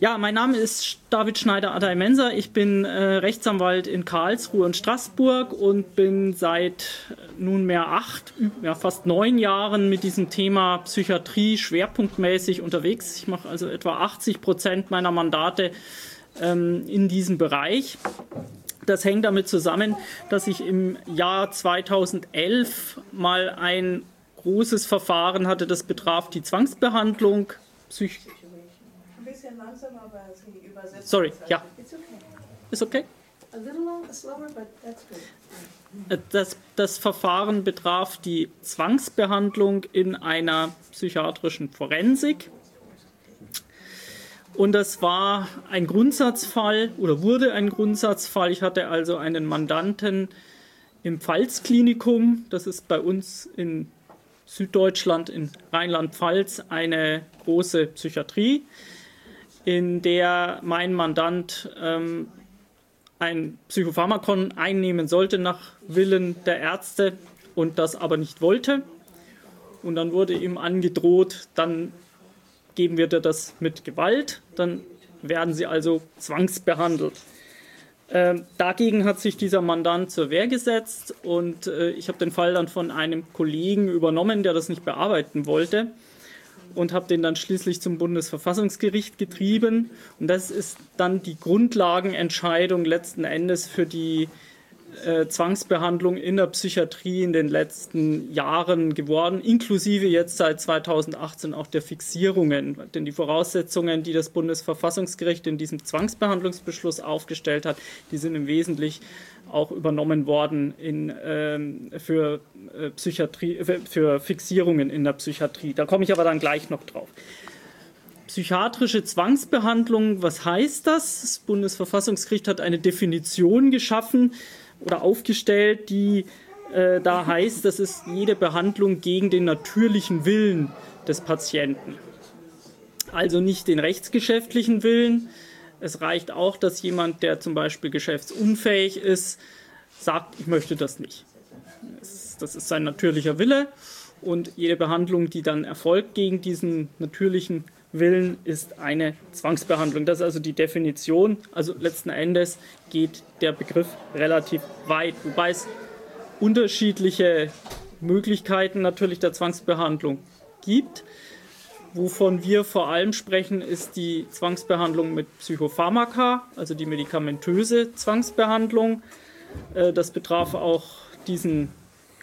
Ja, mein Name ist David Schneider-Adaimenser. Ich bin äh, Rechtsanwalt in Karlsruhe und Straßburg und bin seit nunmehr acht, ja, fast neun Jahren mit diesem Thema Psychiatrie schwerpunktmäßig unterwegs. Ich mache also etwa 80 Prozent meiner Mandate ähm, in diesem Bereich. Das hängt damit zusammen, dass ich im Jahr 2011 mal ein großes Verfahren hatte, das betraf die Zwangsbehandlung. Psych bisschen langsam, aber Sie übersetzen. Sorry, ja. Ist okay? Äh, das, das Verfahren betraf die Zwangsbehandlung in einer psychiatrischen Forensik. Und das war ein Grundsatzfall oder wurde ein Grundsatzfall. Ich hatte also einen Mandanten im Pfalzklinikum. Das ist bei uns in Süddeutschland, in Rheinland-Pfalz, eine große Psychiatrie, in der mein Mandant ähm, ein Psychopharmakon einnehmen sollte nach Willen der Ärzte und das aber nicht wollte. Und dann wurde ihm angedroht, dann geben wir dir das mit Gewalt, dann werden sie also zwangsbehandelt. Ähm, dagegen hat sich dieser Mandant zur Wehr gesetzt und äh, ich habe den Fall dann von einem Kollegen übernommen, der das nicht bearbeiten wollte und habe den dann schließlich zum Bundesverfassungsgericht getrieben. Und das ist dann die Grundlagenentscheidung letzten Endes für die äh, Zwangsbehandlung in der Psychiatrie in den letzten Jahren geworden, inklusive jetzt seit 2018 auch der Fixierungen. Denn die Voraussetzungen, die das Bundesverfassungsgericht in diesem Zwangsbehandlungsbeschluss aufgestellt hat, die sind im Wesentlichen auch übernommen worden in, ähm, für, äh, Psychiatrie, für, für Fixierungen in der Psychiatrie. Da komme ich aber dann gleich noch drauf psychiatrische Zwangsbehandlung, was heißt das? Das Bundesverfassungsgericht hat eine Definition geschaffen oder aufgestellt, die äh, da heißt, das ist jede Behandlung gegen den natürlichen Willen des Patienten. Also nicht den rechtsgeschäftlichen Willen. Es reicht auch, dass jemand, der zum Beispiel geschäftsunfähig ist, sagt, ich möchte das nicht. Das ist sein natürlicher Wille und jede Behandlung, die dann erfolgt gegen diesen natürlichen Willen, ist eine Zwangsbehandlung. Das ist also die Definition. Also letzten Endes geht der Begriff relativ weit, wobei es unterschiedliche Möglichkeiten natürlich der Zwangsbehandlung gibt. Wovon wir vor allem sprechen, ist die Zwangsbehandlung mit Psychopharmaka, also die medikamentöse Zwangsbehandlung. Äh, das betraf auch diesen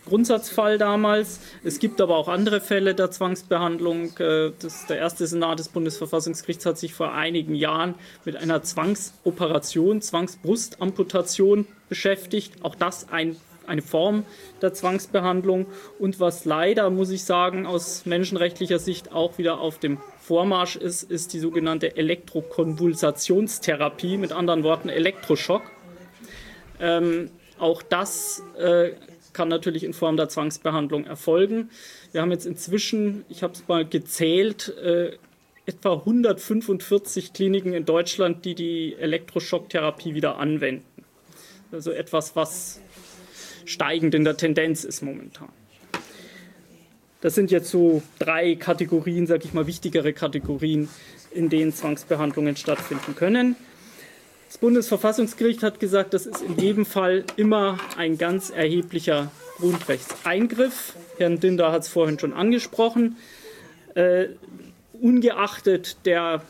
Grundsatzfall damals. Es gibt aber auch andere Fälle der Zwangsbehandlung. Äh, das, der erste Senat des Bundesverfassungsgerichts hat sich vor einigen Jahren mit einer Zwangsoperation, Zwangsbrustamputation beschäftigt. Auch das ein, eine Form der Zwangsbehandlung. Und was leider, muss ich sagen, aus menschenrechtlicher Sicht auch wieder auf dem Vormarsch ist, ist die sogenannte Elektrokonvulsationstherapie, mit anderen Worten Elektroschock. Ähm, auch das äh, kann natürlich in Form der Zwangsbehandlung erfolgen. Wir haben jetzt inzwischen, ich habe es mal gezählt, äh, etwa 145 Kliniken in Deutschland, die die Elektroschocktherapie wieder anwenden. Also etwas, was steigend in der Tendenz ist momentan. Das sind jetzt so drei Kategorien, sage ich mal, wichtigere Kategorien, in denen Zwangsbehandlungen stattfinden können. Das Bundesverfassungsgericht hat gesagt, das ist in jedem Fall immer ein ganz erheblicher Grundrechtseingriff. Herrn Dinder hat es vorhin schon angesprochen. Äh, ungeachtet der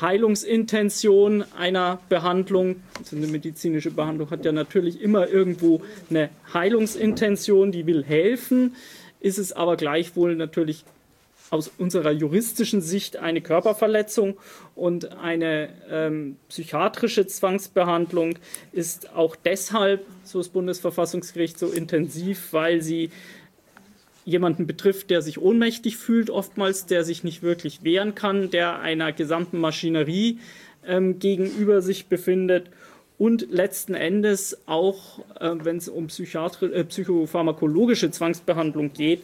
Heilungsintention einer Behandlung, also eine medizinische Behandlung hat ja natürlich immer irgendwo eine Heilungsintention, die will helfen, ist es aber gleichwohl natürlich aus unserer juristischen Sicht eine Körperverletzung und eine ähm, psychiatrische Zwangsbehandlung ist auch deshalb, so das Bundesverfassungsgericht, so intensiv, weil sie jemanden betrifft, der sich ohnmächtig fühlt, oftmals, der sich nicht wirklich wehren kann, der einer gesamten Maschinerie ähm, gegenüber sich befindet und letzten Endes auch, äh, wenn es um äh, psychopharmakologische Zwangsbehandlung geht,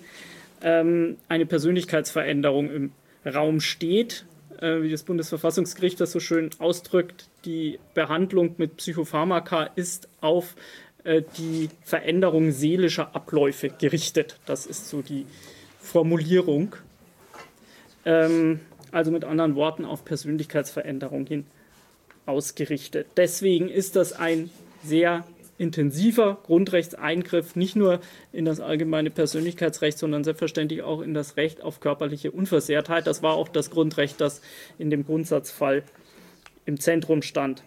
ähm, eine Persönlichkeitsveränderung im Raum steht. Äh, wie das Bundesverfassungsgericht das so schön ausdrückt, die Behandlung mit Psychopharmaka ist auf äh, die Veränderung seelischer Abläufe gerichtet. Das ist so die Formulierung. Ähm, also mit anderen Worten auf Persönlichkeitsveränderung hin ausgerichtet. Deswegen ist das ein sehr intensiver Grundrechtseingriff, nicht nur in das allgemeine Persönlichkeitsrecht, sondern selbstverständlich auch in das Recht auf körperliche Unversehrtheit. Das war auch das Grundrecht, das in dem Grundsatzfall im Zentrum stand.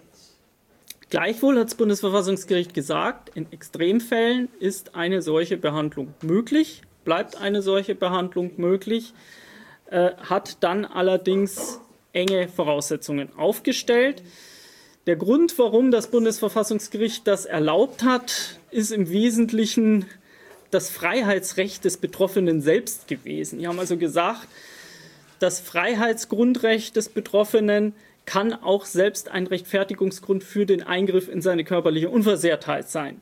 Gleichwohl hat das Bundesverfassungsgericht gesagt, in Extremfällen ist eine solche Behandlung möglich, bleibt eine solche Behandlung möglich, äh, hat dann allerdings enge Voraussetzungen aufgestellt. Der Grund, warum das Bundesverfassungsgericht das erlaubt hat, ist im Wesentlichen das Freiheitsrecht des Betroffenen selbst gewesen. Die haben also gesagt, das Freiheitsgrundrecht des Betroffenen kann auch selbst ein Rechtfertigungsgrund für den Eingriff in seine körperliche Unversehrtheit sein.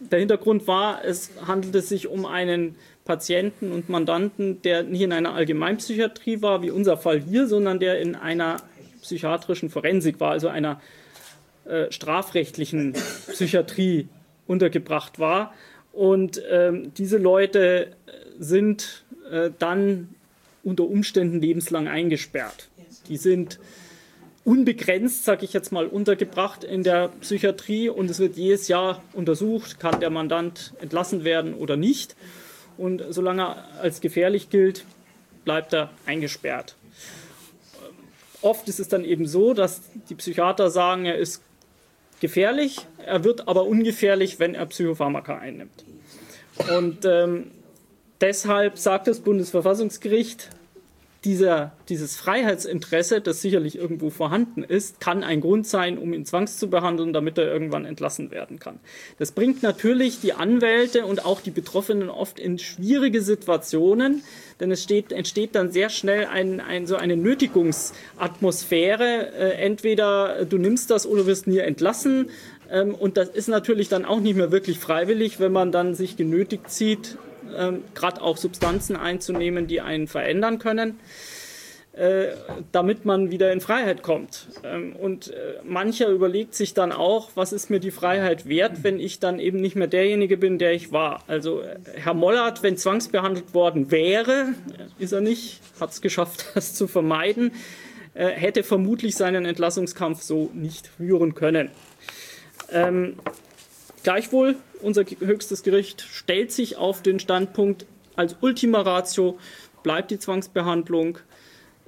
Der Hintergrund war, es handelte sich um einen Patienten und Mandanten, der nicht in einer Allgemeinpsychiatrie war, wie unser Fall hier, sondern der in einer psychiatrischen Forensik war, also einer äh, strafrechtlichen Psychiatrie untergebracht war. Und ähm, diese Leute sind äh, dann unter Umständen lebenslang eingesperrt. Die sind unbegrenzt, sage ich jetzt mal, untergebracht in der Psychiatrie und es wird jedes Jahr untersucht, kann der Mandant entlassen werden oder nicht. Und solange er als gefährlich gilt, bleibt er eingesperrt. Oft ist es dann eben so, dass die Psychiater sagen, er ist gefährlich, er wird aber ungefährlich, wenn er Psychopharmaka einnimmt. Und ähm, deshalb sagt das Bundesverfassungsgericht, dieser, dieses Freiheitsinteresse, das sicherlich irgendwo vorhanden ist, kann ein Grund sein, um ihn zwangs zu behandeln, damit er irgendwann entlassen werden kann. Das bringt natürlich die Anwälte und auch die Betroffenen oft in schwierige Situationen, denn es steht, entsteht dann sehr schnell ein, ein, so eine Nötigungsatmosphäre. Äh, entweder du nimmst das oder wirst nie entlassen. Ähm, und das ist natürlich dann auch nicht mehr wirklich freiwillig, wenn man dann sich genötigt sieht, ähm, gerade auch Substanzen einzunehmen, die einen verändern können, äh, damit man wieder in Freiheit kommt. Ähm, und äh, mancher überlegt sich dann auch, was ist mir die Freiheit wert, wenn ich dann eben nicht mehr derjenige bin, der ich war. Also äh, Herr Mollert, wenn zwangsbehandelt worden wäre, ist er nicht, hat es geschafft, das zu vermeiden, äh, hätte vermutlich seinen Entlassungskampf so nicht führen können. Ähm, Gleichwohl, unser höchstes Gericht stellt sich auf den Standpunkt, als Ultima Ratio bleibt die Zwangsbehandlung,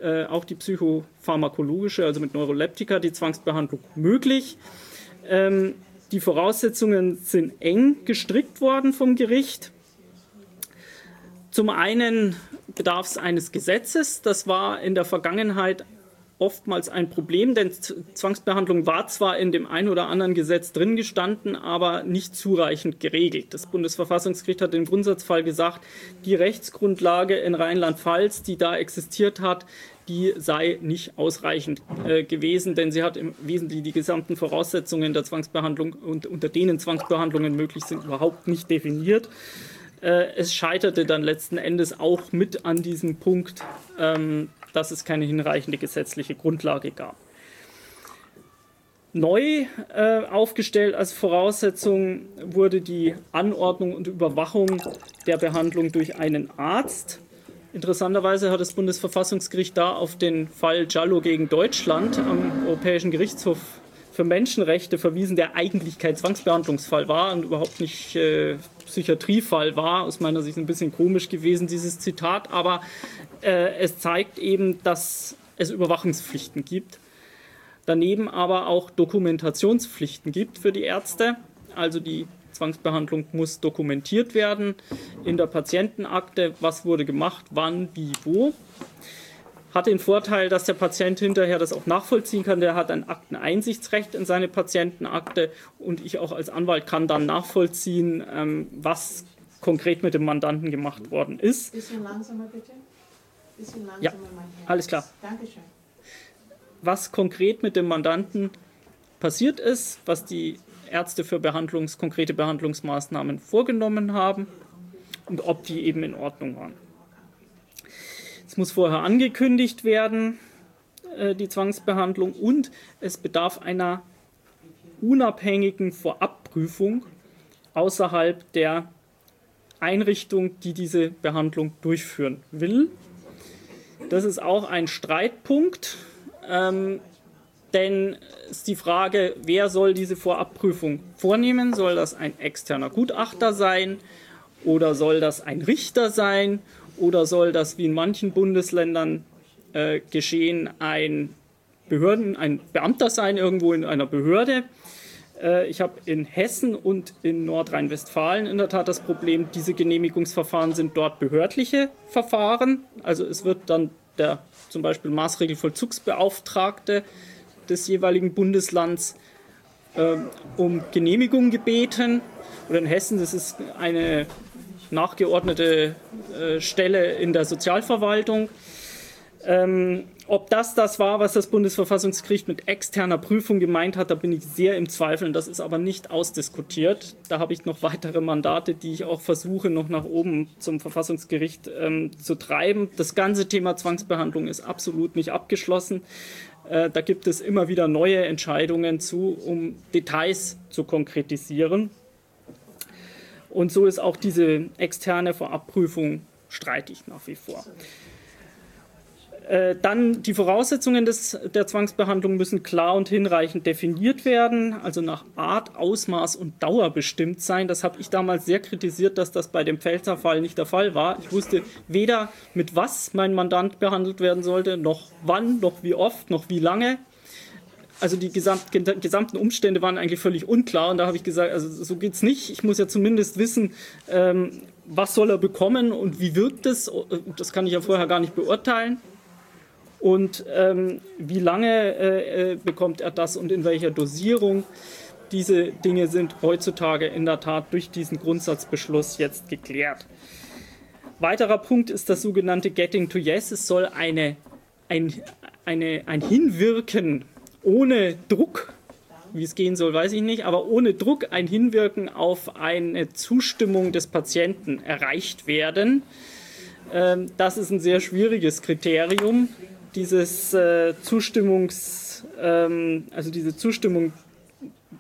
äh, auch die psychopharmakologische, also mit Neuroleptika, die Zwangsbehandlung möglich. Ähm, die Voraussetzungen sind eng gestrickt worden vom Gericht. Zum einen bedarf es eines Gesetzes, das war in der Vergangenheit oftmals ein Problem, denn Zwangsbehandlung war zwar in dem einen oder anderen Gesetz drin gestanden, aber nicht zureichend geregelt. Das Bundesverfassungsgericht hat im Grundsatzfall gesagt, die Rechtsgrundlage in Rheinland-Pfalz, die da existiert hat, die sei nicht ausreichend äh, gewesen, denn sie hat im Wesentlichen die gesamten Voraussetzungen der Zwangsbehandlung und unter denen Zwangsbehandlungen möglich sind, überhaupt nicht definiert. Äh, es scheiterte dann letzten Endes auch mit an diesem Punkt, ähm, dass es keine hinreichende gesetzliche Grundlage gab. Neu äh, aufgestellt als Voraussetzung wurde die Anordnung und Überwachung der Behandlung durch einen Arzt. Interessanterweise hat das Bundesverfassungsgericht da auf den Fall Giallo gegen Deutschland am Europäischen Gerichtshof für Menschenrechte verwiesen, der eigentlich kein Zwangsbehandlungsfall war und überhaupt nicht äh, Psychiatriefall war. Aus meiner Sicht ein bisschen komisch gewesen, dieses Zitat, aber äh, es zeigt eben, dass es Überwachungspflichten gibt. Daneben aber auch Dokumentationspflichten gibt für die Ärzte. Also die Zwangsbehandlung muss dokumentiert werden in der Patientenakte, was wurde gemacht, wann, wie, wo. Hat den Vorteil, dass der Patient hinterher das auch nachvollziehen kann. Der hat ein Akteneinsichtsrecht in seine Patientenakte und ich auch als Anwalt kann dann nachvollziehen, ähm, was konkret mit dem Mandanten gemacht worden ist. Bisschen langsamer bitte. Bisschen langsamer, ja, alles klar. Dankeschön. Was konkret mit dem Mandanten passiert ist, was die Ärzte für Behandlungs-, konkrete Behandlungsmaßnahmen vorgenommen haben und ob die eben in Ordnung waren. Es muss vorher angekündigt werden, äh, die Zwangsbehandlung, und es bedarf einer unabhängigen Vorabprüfung außerhalb der Einrichtung, die diese Behandlung durchführen will. Das ist auch ein Streitpunkt, ähm, denn ist die Frage, wer soll diese Vorabprüfung vornehmen? Soll das ein externer Gutachter sein oder soll das ein Richter sein oder soll das wie in manchen Bundesländern äh, geschehen ein Behörden, ein Beamter sein irgendwo in einer Behörde? Äh, ich habe in Hessen und in Nordrhein-Westfalen in der Tat das Problem, diese Genehmigungsverfahren sind dort behördliche Verfahren. Also es wird dann der zum Beispiel Maßregelvollzugsbeauftragte des jeweiligen Bundeslands äh, um Genehmigung gebeten. Oder in Hessen, das ist eine nachgeordnete äh, Stelle in der Sozialverwaltung. Ähm, ob das das war, was das Bundesverfassungsgericht mit externer Prüfung gemeint hat, da bin ich sehr im Zweifel. Das ist aber nicht ausdiskutiert. Da habe ich noch weitere Mandate, die ich auch versuche, noch nach oben zum Verfassungsgericht ähm, zu treiben. Das ganze Thema Zwangsbehandlung ist absolut nicht abgeschlossen. Äh, da gibt es immer wieder neue Entscheidungen zu, um Details zu konkretisieren. Und so ist auch diese externe Vorabprüfung streitig nach wie vor. Äh, dann die Voraussetzungen des, der Zwangsbehandlung müssen klar und hinreichend definiert werden, also nach Art, Ausmaß und Dauer bestimmt sein. Das habe ich damals sehr kritisiert, dass das bei dem Pfälzer Fall nicht der Fall war. Ich wusste weder mit was mein Mandant behandelt werden sollte, noch wann, noch wie oft, noch wie lange. Also die gesamt, gesamten Umstände waren eigentlich völlig unklar und da habe ich gesagt, also so geht es nicht. Ich muss ja zumindest wissen, ähm, was soll er bekommen und wie wirkt es. Das kann ich ja vorher gar nicht beurteilen und ähm, wie lange äh, äh, bekommt er das und in welcher Dosierung. Diese Dinge sind heutzutage in der Tat durch diesen Grundsatzbeschluss jetzt geklärt. Weiterer Punkt ist das sogenannte Getting to Yes. Es soll eine, ein, eine, ein Hinwirken ohne Druck, wie es gehen soll, weiß ich nicht, aber ohne Druck ein Hinwirken auf eine Zustimmung des Patienten erreicht werden. Ähm, das ist ein sehr schwieriges Kriterium dieses äh, Zustimmungs, ähm, also diese Zustimmung,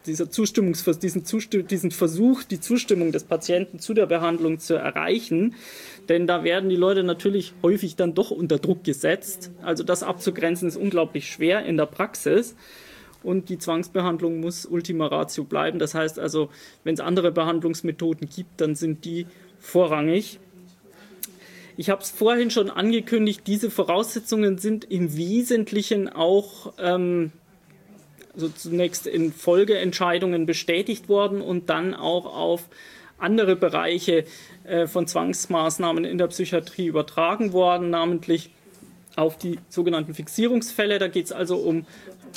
dieser Zustimmungs, diesen, Zustimm diesen Versuch, die Zustimmung des Patienten zu der Behandlung zu erreichen, denn da werden die Leute natürlich häufig dann doch unter Druck gesetzt. Also das abzugrenzen ist unglaublich schwer in der Praxis. Und die Zwangsbehandlung muss Ultima Ratio bleiben. Das heißt also, wenn es andere Behandlungsmethoden gibt, dann sind die vorrangig. Ich habe es vorhin schon angekündigt, diese Voraussetzungen sind im Wesentlichen auch ähm, also zunächst in Folgeentscheidungen bestätigt worden und dann auch auf andere Bereiche äh, von Zwangsmaßnahmen in der Psychiatrie übertragen worden, namentlich auf die sogenannten Fixierungsfälle. Da geht es also um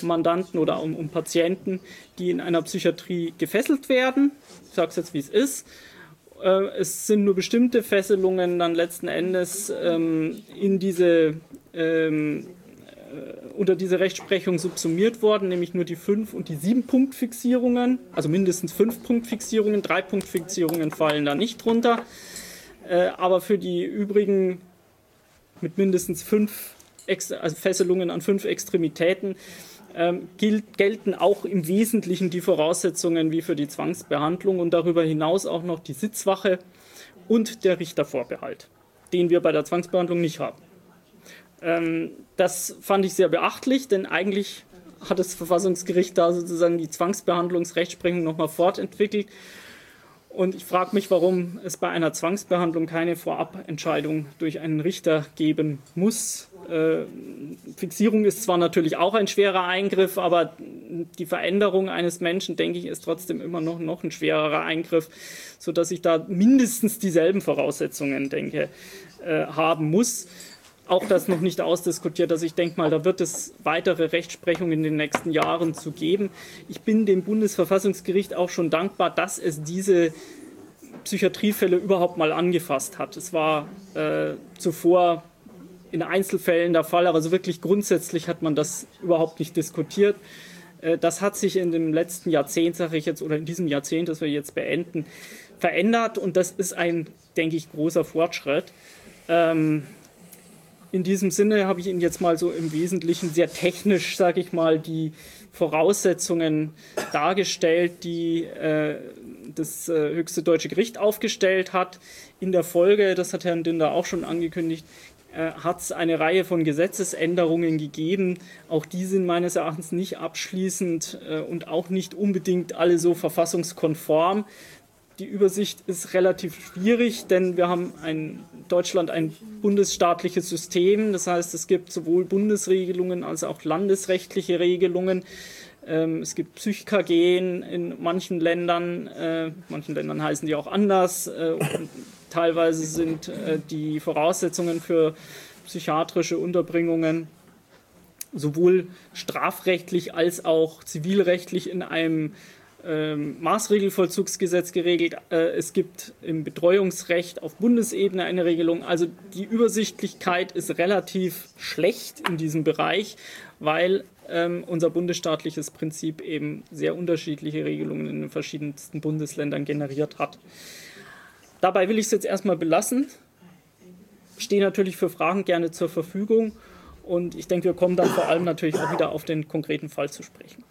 Mandanten oder um, um Patienten, die in einer Psychiatrie gefesselt werden. Ich sage es jetzt, wie es ist äh, es sind nur bestimmte Fesselungen dann letzten Endes ähm, in diese, ähm, äh, unter diese Rechtsprechung subsumiert worden, nämlich nur die 5- und die 7-Punkt-Fixierungen, also mindestens 5-Punkt-Fixierungen, 3-Punkt-Fixierungen fallen da nicht drunter. Äh, aber für die übrigen mit mindestens 5 also Fesselungen an fünf Extremitäten ähm, gilt, gelten auch im Wesentlichen die Voraussetzungen wie für die Zwangsbehandlung und darüber hinaus auch noch die Sitzwache und der Richtervorbehalt, den wir bei der Zwangsbehandlung nicht haben. Ähm, das fand ich sehr beachtlich, denn eigentlich hat das Verfassungsgericht da sozusagen die Zwangsbehandlungsrechtsprechung nochmal fortentwickelt und ich frage mich, warum es bei einer Zwangsbehandlung keine Vorabentscheidung durch einen Richter geben muss. Äh, Fixierung ist zwar natürlich auch ein schwerer Eingriff, aber die Veränderung eines Menschen, denke ich, ist trotzdem immer noch, noch ein schwererer Eingriff, sodass ich da mindestens dieselben Voraussetzungen, denke, äh, haben muss auch das noch nicht ausdiskutiert. Also ich denke mal, da wird es weitere Rechtsprechung in den nächsten Jahren zu geben. Ich bin dem Bundesverfassungsgericht auch schon dankbar, dass es diese Psychiatriefälle überhaupt mal angefasst hat. Es war äh, zuvor in Einzelfällen der Fall, aber so wirklich grundsätzlich hat man das überhaupt nicht diskutiert. Äh, das hat sich in dem letzten Jahrzehnt, sage ich jetzt, oder in diesem Jahrzehnt, das wir jetzt beenden, verändert und das ist ein, denke ich, großer Fortschritt. Ähm, in diesem Sinne habe ich Ihnen jetzt mal so im Wesentlichen sehr technisch, sage ich mal, die Voraussetzungen dargestellt, die äh, das äh, höchste deutsche Gericht aufgestellt hat. In der Folge, das hat Herrn Dinder auch schon angekündigt, äh, hat es eine Reihe von Gesetzesänderungen gegeben. Auch die sind meines Erachtens nicht abschließend äh, und auch nicht unbedingt alle so verfassungskonform. Die Übersicht ist relativ schwierig, denn wir haben in Deutschland ein bundesstaatliches System. Das heißt, es gibt sowohl Bundesregelungen als auch landesrechtliche Regelungen. Ähm, es gibt Psychkagen in manchen Ländern, äh, manchen Ländern heißen die auch anders. Äh, teilweise sind äh, die Voraussetzungen für psychiatrische Unterbringungen sowohl strafrechtlich als auch zivilrechtlich in einem ähm, Maßregelvollzugsgesetz geregelt. Äh, es gibt im Betreuungsrecht auf Bundesebene eine Regelung. Also die Übersichtlichkeit ist relativ schlecht in diesem Bereich, weil ähm, unser bundesstaatliches Prinzip eben sehr unterschiedliche Regelungen in den verschiedensten Bundesländern generiert hat. Dabei will ich es jetzt erstmal belassen. Stehe natürlich für Fragen gerne zur Verfügung und ich denke, wir kommen dann vor allem natürlich auch wieder auf den konkreten Fall zu sprechen.